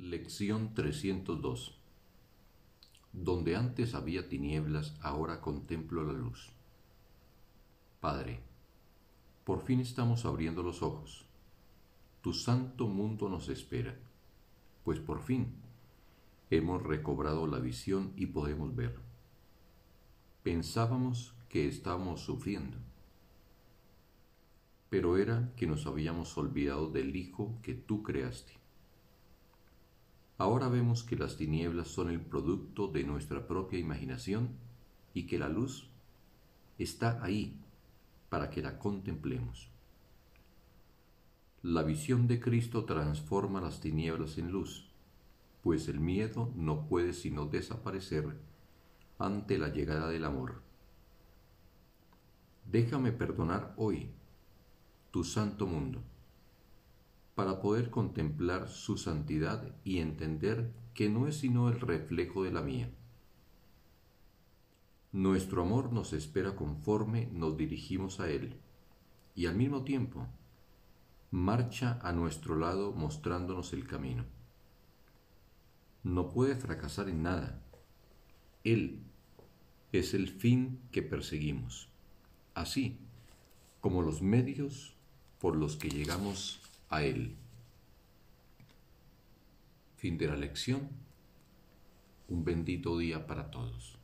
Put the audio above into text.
Lección 302 Donde antes había tinieblas, ahora contemplo la luz. Padre, por fin estamos abriendo los ojos. Tu santo mundo nos espera, pues por fin hemos recobrado la visión y podemos ver. Pensábamos que estábamos sufriendo, pero era que nos habíamos olvidado del Hijo que tú creaste Ahora vemos que las tinieblas son el producto de nuestra propia imaginación y que la luz está ahí para que la contemplemos. La visión de Cristo transforma las tinieblas en luz, pues el miedo no puede sino desaparecer ante la llegada del amor. Déjame perdonar hoy tu santo mundo para poder contemplar su santidad y entender que no es sino el reflejo de la mía. Nuestro amor nos espera conforme nos dirigimos a Él y al mismo tiempo marcha a nuestro lado mostrándonos el camino. No puede fracasar en nada. Él es el fin que perseguimos, así como los medios por los que llegamos a Él. Fin de la lección. Un bendito día para todos.